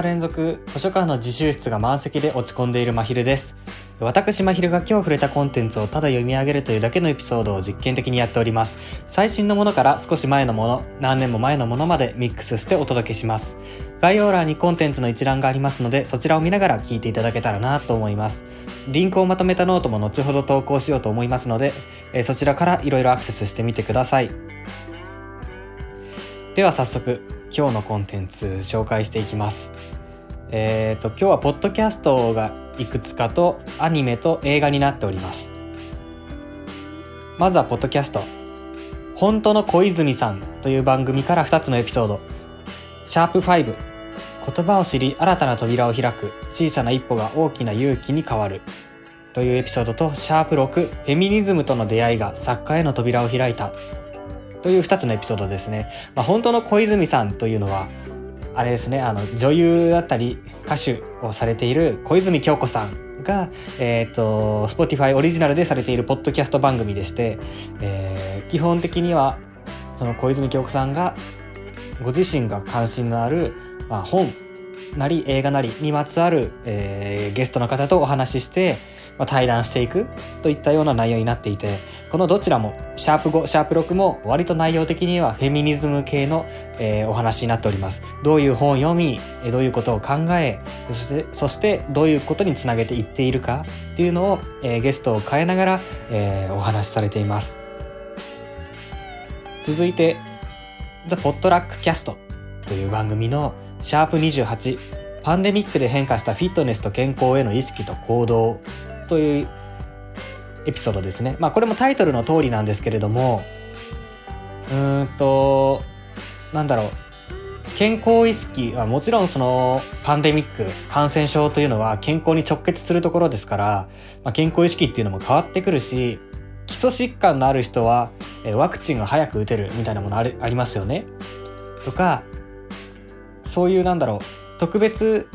日連続図書館の自習室が満席で落ち込んでいるまひるです。私まひるが今日触れたコンテンツをただ読み上げるというだけのエピソードを実験的にやっております。最新のものから少し前のもの何年も前のものまでミックスしてお届けします。概要欄にコンテンツの一覧がありますのでそちらを見ながら聞いていただけたらなと思います。リンクをまとめたノートも後ほど投稿しようと思いますので、えそちらからいろいろアクセスしてみてください。では早速今日のコンテンツ紹介していきます。えーと今日はポッドキャストがいくつかとアニメと映画になっております。まずはポッドキャスト。本当の小泉さんという番組から2つのエピソード。シャープ5言葉を知り新たな扉を開く。小さな一歩が大きな勇気に変わる。というエピソードとシャープ6フェミニズムとの出会いが作家への扉を開いた。という2つのエピソードですね、まあ、本当の小泉さんというのはあれですねあの女優だったり歌手をされている小泉京子さんが、えーと、Spotify オリジナルでされているポッドキャスト番組でして、えー、基本的にはその小泉京子さんがご自身が関心のある、まあ、本なり映画なりにまつわる、えー、ゲストの方とお話ししてまあ、対談していくといったような内容になっていてこのどちらもシャープ5シャープ6も割と内容的にはフェミニズム系の、えー、お話になっております。どういう本を読みどういうことを考えそしてそしてどういうことにつなげていっているかっていうのを、えー、ゲストを変えながら、えー、お話しされています。続いて「ザ・ポットラック・キャスト」という番組のシャープ28パンデミックで変化したフィットネスと健康への意識と行動。というエピソードですね。まあこれもタイトルの通りなんですけれどもうーんとなんだろう健康意識はもちろんそのパンデミック感染症というのは健康に直結するところですから、まあ、健康意識っていうのも変わってくるし基礎疾患のある人はワクチンが早く打てるみたいなものありますよね。とかそういうなんだろう特別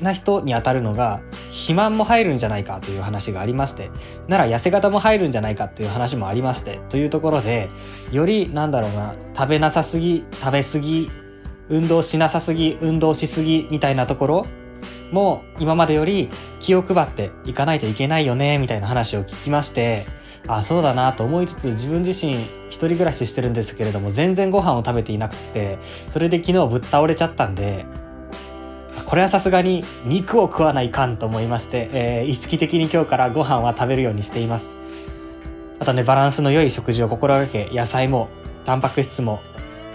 な人にあたるのが肥満も入るんじゃないかという話がありましてなら痩せ型も入るんじゃないかっていう話もありましてというところでよりなんだろうな食べなさすぎ食べ過ぎ運動しなさすぎ運動しすぎみたいなところも今までより気を配っていかないといけないよねみたいな話を聞きましてあそうだなと思いつつ自分自身一人暮らししてるんですけれども全然ご飯を食べていなくってそれで昨日ぶっ倒れちゃったんでこれはさすがに肉を食わないかんと思いまして、えー、意識的に今日からご飯は食べるようにしていますあとねバランスの良い食事を心がけ野菜もタンパク質も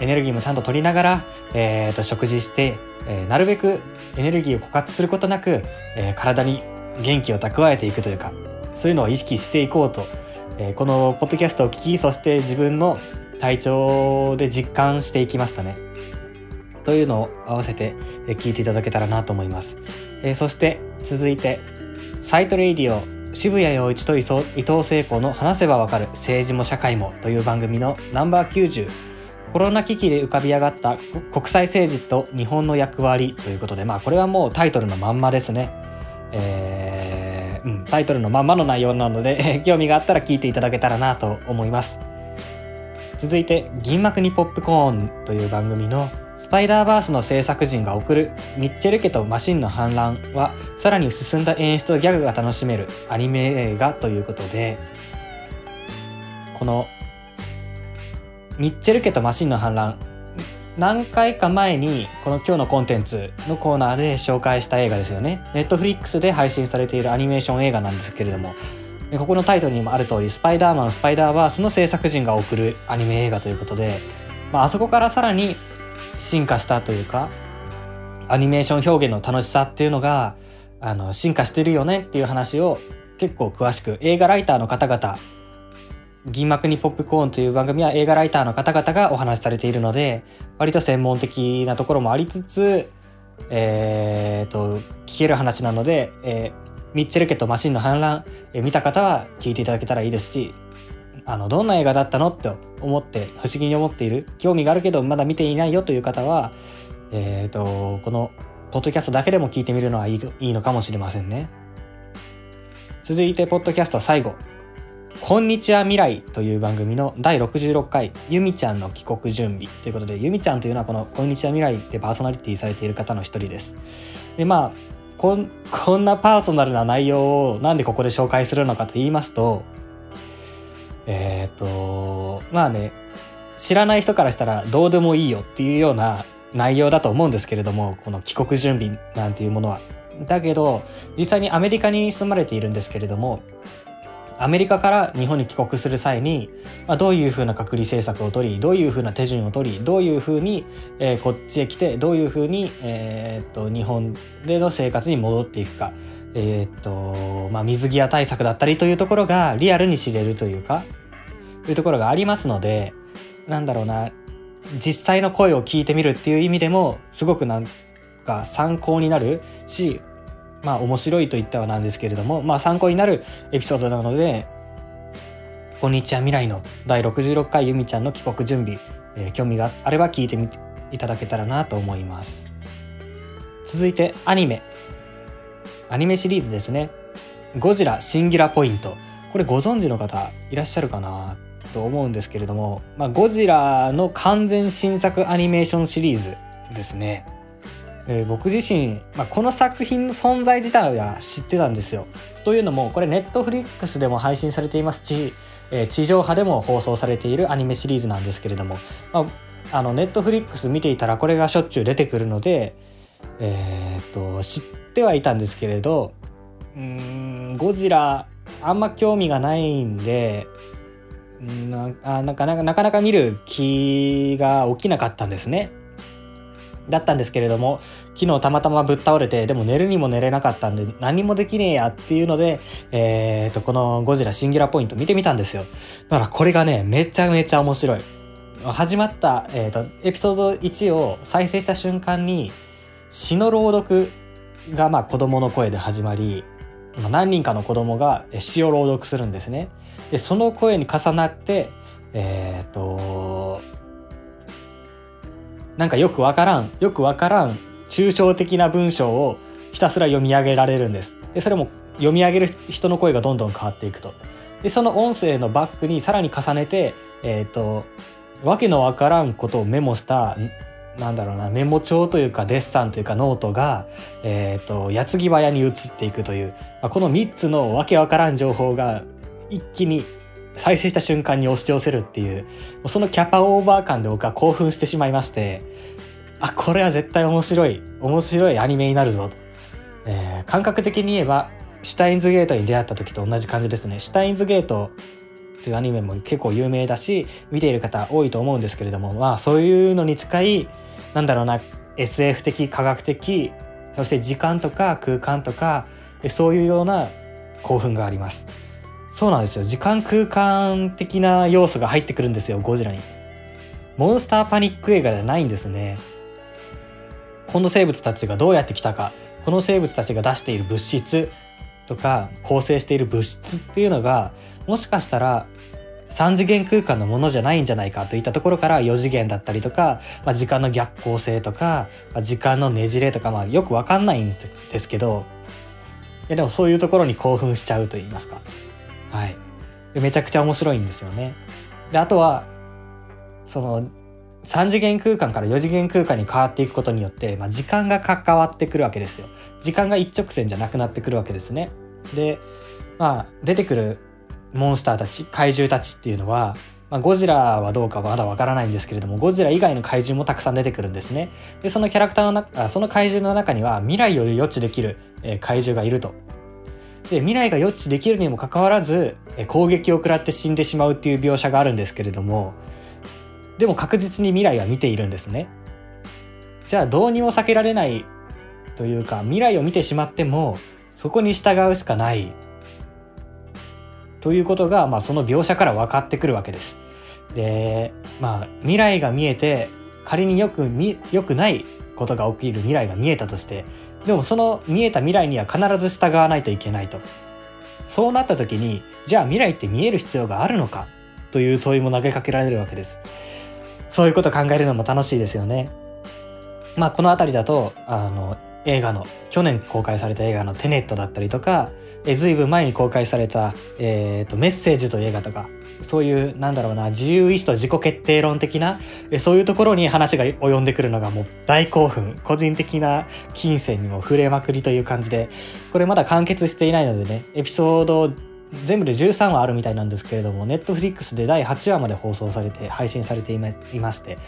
エネルギーもちゃんと取りながら、えー、と食事して、えー、なるべくエネルギーを枯渇することなく、えー、体に元気を蓄えていくというかそういうのを意識していこうと、えー、このポッドキャストを聞きそして自分の体調で実感していきましたね。というのを合わせて聞いていただけたらなと思います。え、そして続いてサイトレイディオ渋谷陽一と伊藤聖子の話せばわかる政治も社会もという番組のナンバー90コロナ危機で浮かび上がった国際政治と日本の役割ということでまあこれはもうタイトルのまんまですね。えー、うん、タイトルのまんまの内容なので 興味があったら聞いていただけたらなと思います。続いて「銀幕にポップコーン」という番組のスパイダーバースの制作陣が送るミッチェル家とマシンの反乱はさらに進んだ演出とギャグが楽しめるアニメ映画ということでこのミッチェル家とマシンの反乱何回か前にこの今日のコンテンツのコーナーで紹介した映画ですよね。ネットフリックスで配信されているアニメーション映画なんですけれどもここのタイトルにもある通りスパイダーマンスパイダーバースの制作陣が送るアニメ映画ということで、ま、あそこからさらに進化したというかアニメーション表現の楽しさっていうのがあの進化してるよねっていう話を結構詳しく映画ライターの方々銀幕にポップコーンという番組は映画ライターの方々がお話しされているので割と専門的なところもありつつえーと、聞ける話なので、えー、ミッチェル家とマシンの反乱、えー、見た方は聞いていただけたらいいですしあのどんな映画だったのって思って不思議に思っている興味があるけどまだ見ていないよという方は、えーと、このポッドキャストだけでも聞いてみるのはいいいいのかもしれませんね続いてポッドキャスト最後「こんにちは未来」という番組の第66回「ゆみちゃんの帰国準備」ということでゆみちゃんというのはこの「こんにちは未来」でパーソナリティされている方の一人です。でまあこんこんなパーソナルな内容をなんでここで紹介するのかと言いますとえっ、ー、とまあね知らない人からしたらどうでもいいよっていうような内容だと思うんですけれどもこの帰国準備なんていうものは。だけど実際にアメリカに住まれているんですけれどもアメリカから日本に帰国する際に、まあ、どういうふうな隔離政策を取りどういうふうな手順を取りどういうふうに、えー、こっちへ来てどういうふうに、えー、っと日本での生活に戻っていくか、えー、っとまあ、水際対策だったりというところがリアルに知れるというかいうところがありますのでなんだろうな実際の声を聞いてみるっていう意味でもすごくなんか参考になるしまあ面白いと言ってはなんですけれどもまあ参考になるエピソードなので「こんにちは未来」の第66回ゆみちゃんの帰国準備、えー、興味があれば聞いてみていただけたらなと思います。続いてアニメ。アニメシリーズですね「ゴジラシンギュラポイント」これご存知の方いらっしゃるかな？と思うんですけれども、まあ、ゴジラの完全新作アニメーションシリーズですね。えー、僕自身、まあ、この作品の存在自体は知ってたんですよ。というのもこれネットフリックスでも配信されていますし、えー、地上波でも放送されているアニメシリーズなんですけれども、まあ、あのネットフリックス見ていたらこれがしょっちゅう出てくるので、えー、っと知ってはいたんですけれどうんゴジラあんま興味がないんでなあなかなかなかなか見る気が起きなかったんですね。だったんですけれども昨日たまたまぶっ倒れてでも寝るにも寝れなかったんで何もできねえやっていうので、えー、とこのゴジラシンギュラポイント見てみたんですよ。だからこれがねめちゃめちゃ面白い。始まった、えーと、エピソード1を再生した瞬間に詩の朗読がまあ子供の声で始まり何人かの子供が詩を朗読するんですね。でその声に重なってえっ、ー、となんかよくわからんよくわからん抽象的な文章をひたすら読み上げられるんです。でそれも読み上げる人の声がどんどん変わっていくと。でその音声のバックにさらに重ねてえっ、ー、とわけのわからんことをメモしたなんだろうなメモ帳というかデッサンというかノートが、えーと、矢継ぎ早に移っていくという、まあ、この3つのわけわからん情報が一気に再生した瞬間に押し寄せるっていうそのキャパオーバー感で僕は興奮してしまいましてあこれは絶対面白い面白いアニメになるぞと、えー、感覚的に言えばシュタインズゲートに出会った時と同じ感じですね。シュタインズゲートというアニメも結構有名だし見ている方多いと思うんですけれどもまあそういうのに近いなんだろうな SF 的科学的そして時間とか空間とかそういうような興奮があります。そうなんですよ。時間空間的な要素が入ってくるんですよ。ゴジラに。モンスターパニック映画じゃないんですね。この生物たちがどうやって来たか。この生物たちが出している物質。とか構成している物質っていうのがもしかしたら3次元空間のものじゃないんじゃないか。といったところから4次元だったりとか、まあ、時間の逆行性とか、まあ、時間のねじれとか、まあ、よくわかんないんですけど。いやでもそういうところに興奮しちゃうと言いますか。はい。めちゃくちゃ面白いんですよね。であとはその3次元空間から4次元空間に変わっていくことによって、まあ、時間が関わってくるわけですよ。時間が一直線じゃなくなってくるわけですね。でまあ出てくるモンスターたち怪獣たちっていうのは、まあ、ゴジラはどうかまだわからないんですけれどもゴジラ以外の怪獣もたくさん出てくるんですね。でそのキャラクターの中その怪獣の中には未来を予知できる、え、怪獣がいると。で未来が予知できるにもかかわらず、攻撃を食らって死んでしまうっていう描写があるんですけれどもでも確実に未来は見ているんですねじゃあどうにも避けられないというか未来を見てしまってもそこに従うしかないということが、まあ、その描写から分かってくるわけです。でまあ未来が見えて仮によくみよくないことが起きる未来が見えたとしてでもその見えた未来には必ず従わないといけないと。そうなった時にじゃあ未来って見える必要があるのか？という問いも投げかけられるわけです。そういうこと考えるのも楽しいですよね。まあこの辺りだとあの映画の去年公開された映画の「テネット」だったりとかえずいぶん前に公開された、えーと「メッセージ」という映画とかそういうなんだろうな自由意志と自己決定論的なそういうところに話が及んでくるのがもう大興奮。個人的な金銭にも触れまくりという感じで。これまだ完結していないのでねエピソード全部で13話あるみたいなんですけれどもネットフリックスで第8話まで放送されて配信されていまして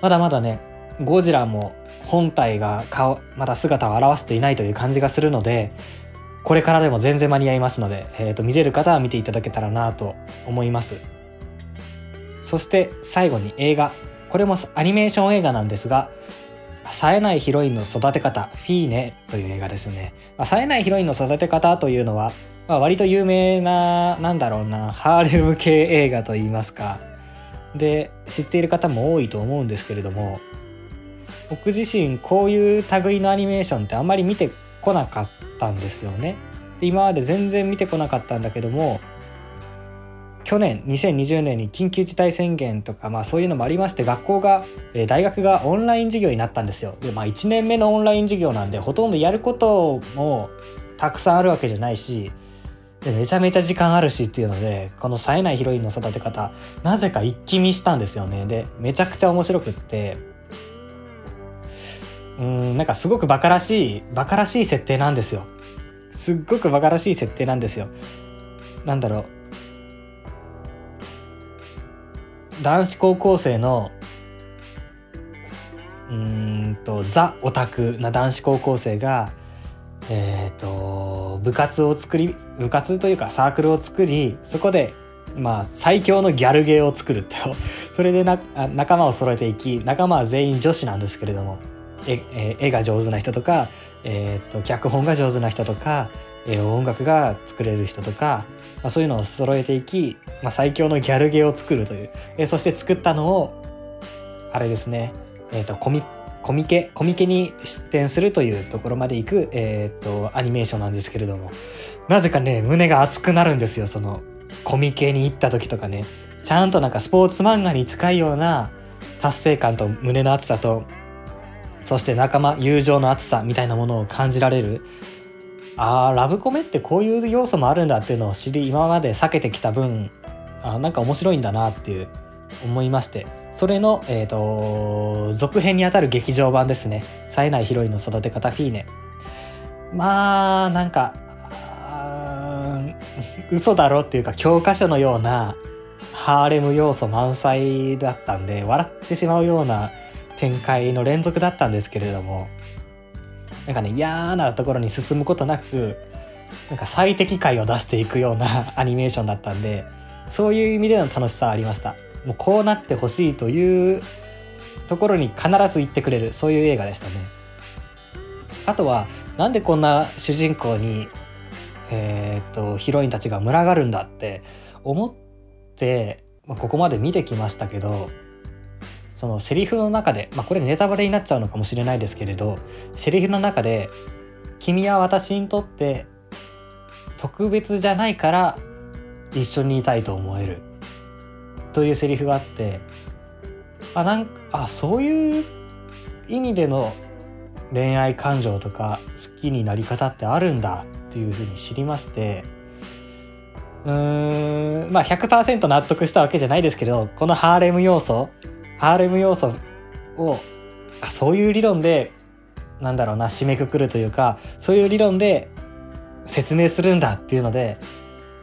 まだまだねゴジラも本体が顔まだ姿を現していないという感じがするのでこれからでも全然間に合いますので、えーと、見れる方は見ていただけたらなと思います。そして最後に映画。これもアニメーション映画なんですが冴えないヒロインの育て方フィーネという映画ですね、まあ、冴えないヒロインの育て方というのは、まあ、割と有名ななんだろうなハーレム系映画といいますか。で知っている方も多いと思うんですけれども僕自身こういう類のアニメーションってあんまり見てこなかったんですよね。で今まで全然見てこなかったんだけども去年2020年に緊急事態宣言とか、まあ、そういうのもありまして学校が、え大学がオンライン授業になったんですよ。でまあ1年目のオンライン授業なんでほとんどやることもたくさんあるわけじゃないしでめちゃめちゃ時間あるしっていうのでこの冴えないヒロインの育て方なぜか一気見したんですよね。でめちゃくちゃ面白くってうんなんかすごくバカらしいバカらしい設定なんですよ。すっごくバカらしい設定なんですよ。なんだろう。男子高校生のうんとザオタクな男子高校生がえっ、ー、と部活を作り部活というかサークルを作りそこでまあ最強のギャルゲーを作るって それでな仲間を揃えていき仲間は全員女子なんですけれども。絵絵が上手な人とか、えー、と脚本が上手な人とか、えー、音楽が作れる人とか、まあ、そういうのを揃えていき、まあ、最強のギャルゲーを作るという、えー、そして作ったのをあれですね、えー、とコミコミケコミケに出展するというところまで行く、えー、とアニメーションなんですけれども。なぜかね胸が熱くなるんですよそのコミケに行った時とかね。ちゃんとなんかスポーツ漫画に近いような達成感と胸の熱さとそして仲間友情の熱さみたいなものを感じられる。あーラブコメってこういう要素もあるんだっていうのを知り今まで避けてきた分あなんか面白いんだなっていう思いまして。それの、えーと、続編にあたる劇場版ですね。冴えないヒロインの育て方フィーネ。まあなんか嘘だろっていうか教科書のようなハーレム要素満載だったんで笑ってしまうような展開の連続だったんですけれどもなんかね嫌なところに進むことなくなんか最適解を出していくような アニメーションだったんでそういう意味での楽しさはありました。もうこうなってほしいというところに必ず行ってくれるそういう映画でしたね。あとはなんでこんな主人公にえー、っとヒロインたちが群がるんだって思って、まあ、ここまで見てきましたけどそのセリフの中で、まあ、これネタバレになっちゃうのかもしれないですけれどセリフの中で「君は私にとって特別じゃないから一緒にいたいと思える」というセリフがあってあなんあそういう意味での恋愛感情とか好きになり方ってあるんだっていうふうに知りましてうーんまあ100%納得したわけじゃないですけどこのハーレム要素ハーレム要素をあそういう理論でなんだろうな締めくくるというかそういう理論で説明するんだっていうので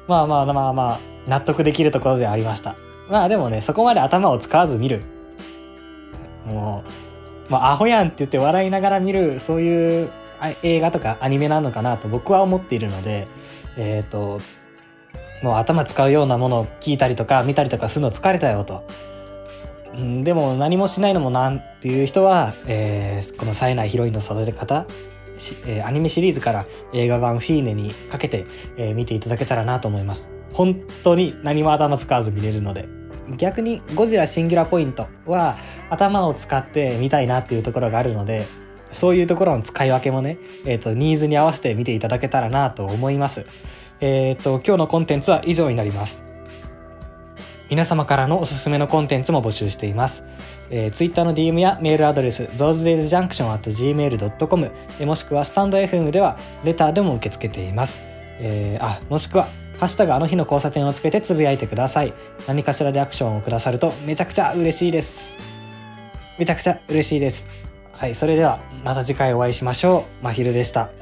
まあまあまあまあ納得できるところでありました。まあでもねそこまで頭を使わず見る。もう、まあ、アホやんって言って笑いながら見るそういう映画とかアニメなのかなと僕は思っているのでえっ、ー、ともう頭使うようなものを聞いたりとか見たりとかするの疲れたよと。うん、でも何もしないのもなんっていう人は、えー、この冴えないヒロインの育て方えー、アニメシリーズから映画版「フィーネ」にかけて、えー、見ていただけたらなと思います。本当に何も頭使わず見れるので。逆にゴジラシンギュラポイントは頭を使って見たいなっていうところがあるのでそういうところの使い分けもね、えーと、ニーズに合わせて見ていただけたらなと思います。えっ、ー、と今日のコンテンツは以上になります。皆様からのおすすめのコンテンツも募集しています。えー、Twitter の DM やメールアドレス thosedaysjunction.gmail.com もしくはスタンド FM ではレターでも受け付けています。えー、あもしくはハッシュタグあの日の交差点をつけてつぶやいてください。何かしらでアクションをくださるとめちゃくちゃ嬉しいです。めちゃくちゃ嬉しいです。はい、それではまた次回お会いしましょう。まひるでした。